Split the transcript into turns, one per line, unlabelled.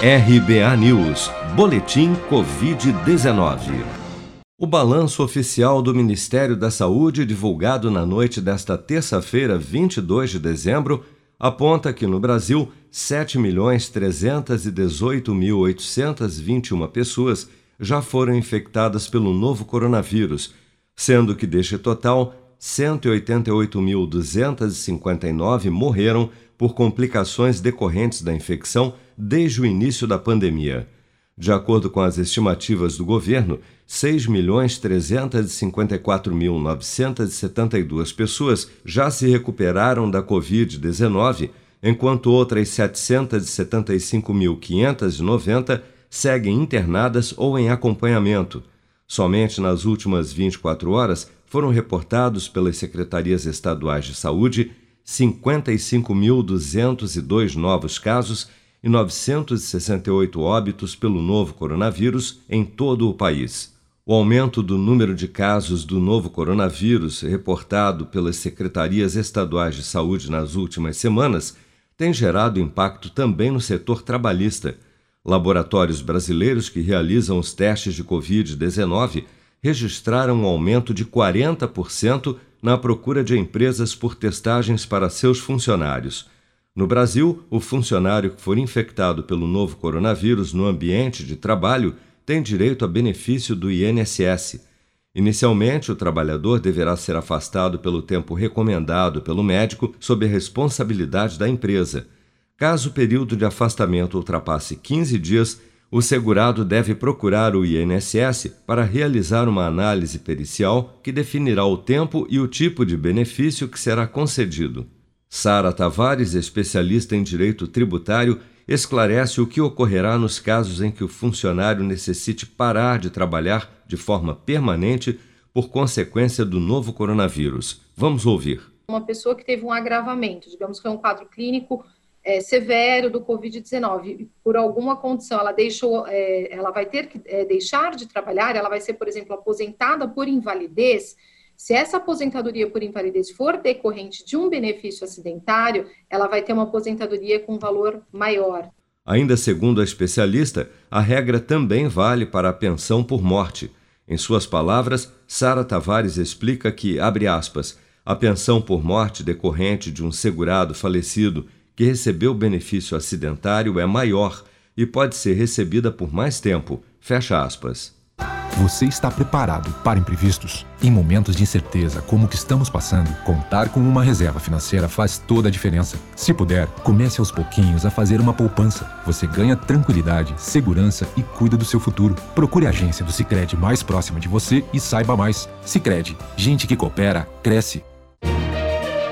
RBA News, Boletim Covid-19. O balanço oficial do Ministério da Saúde, divulgado na noite desta terça-feira, 22 de dezembro, aponta que no Brasil 7.318.821 pessoas já foram infectadas pelo novo coronavírus, sendo que deste total, 188.259 morreram por complicações decorrentes da infecção desde o início da pandemia. De acordo com as estimativas do governo, 6.354.972 pessoas já se recuperaram da Covid-19, enquanto outras 775.590 seguem internadas ou em acompanhamento. Somente nas últimas 24 horas foram reportados pelas secretarias estaduais de saúde 55.202 novos casos e 968 óbitos pelo novo coronavírus em todo o país. O aumento do número de casos do novo coronavírus reportado pelas secretarias estaduais de saúde nas últimas semanas tem gerado impacto também no setor trabalhista. Laboratórios brasileiros que realizam os testes de Covid-19 registraram um aumento de 40% na procura de empresas por testagens para seus funcionários. No Brasil, o funcionário que for infectado pelo novo coronavírus no ambiente de trabalho tem direito a benefício do INSS. Inicialmente, o trabalhador deverá ser afastado pelo tempo recomendado pelo médico sob a responsabilidade da empresa. Caso o período de afastamento ultrapasse 15 dias, o segurado deve procurar o INSS para realizar uma análise pericial que definirá o tempo e o tipo de benefício que será concedido. Sara Tavares, especialista em direito tributário, esclarece o que ocorrerá nos casos em que o funcionário necessite parar de trabalhar de forma permanente por consequência do novo coronavírus. Vamos ouvir.
Uma pessoa que teve um agravamento, digamos que é um quadro clínico é, severo do Covid-19, por alguma condição ela deixou, é, ela vai ter que é, deixar de trabalhar, ela vai ser, por exemplo, aposentada por invalidez. Se essa aposentadoria por invalidez for decorrente de um benefício acidentário, ela vai ter uma aposentadoria com valor maior.
Ainda segundo a especialista, a regra também vale para a pensão por morte. Em suas palavras, Sara Tavares explica que, abre aspas, a pensão por morte decorrente de um segurado falecido que recebeu o benefício acidentário é maior e pode ser recebida por mais tempo. Fecha aspas.
Você está preparado para imprevistos? Em momentos de incerteza como o que estamos passando, contar com uma reserva financeira faz toda a diferença. Se puder, comece aos pouquinhos a fazer uma poupança. Você ganha tranquilidade, segurança e cuida do seu futuro. Procure a agência do Sicredi mais próxima de você e saiba mais. Sicredi, gente que coopera cresce.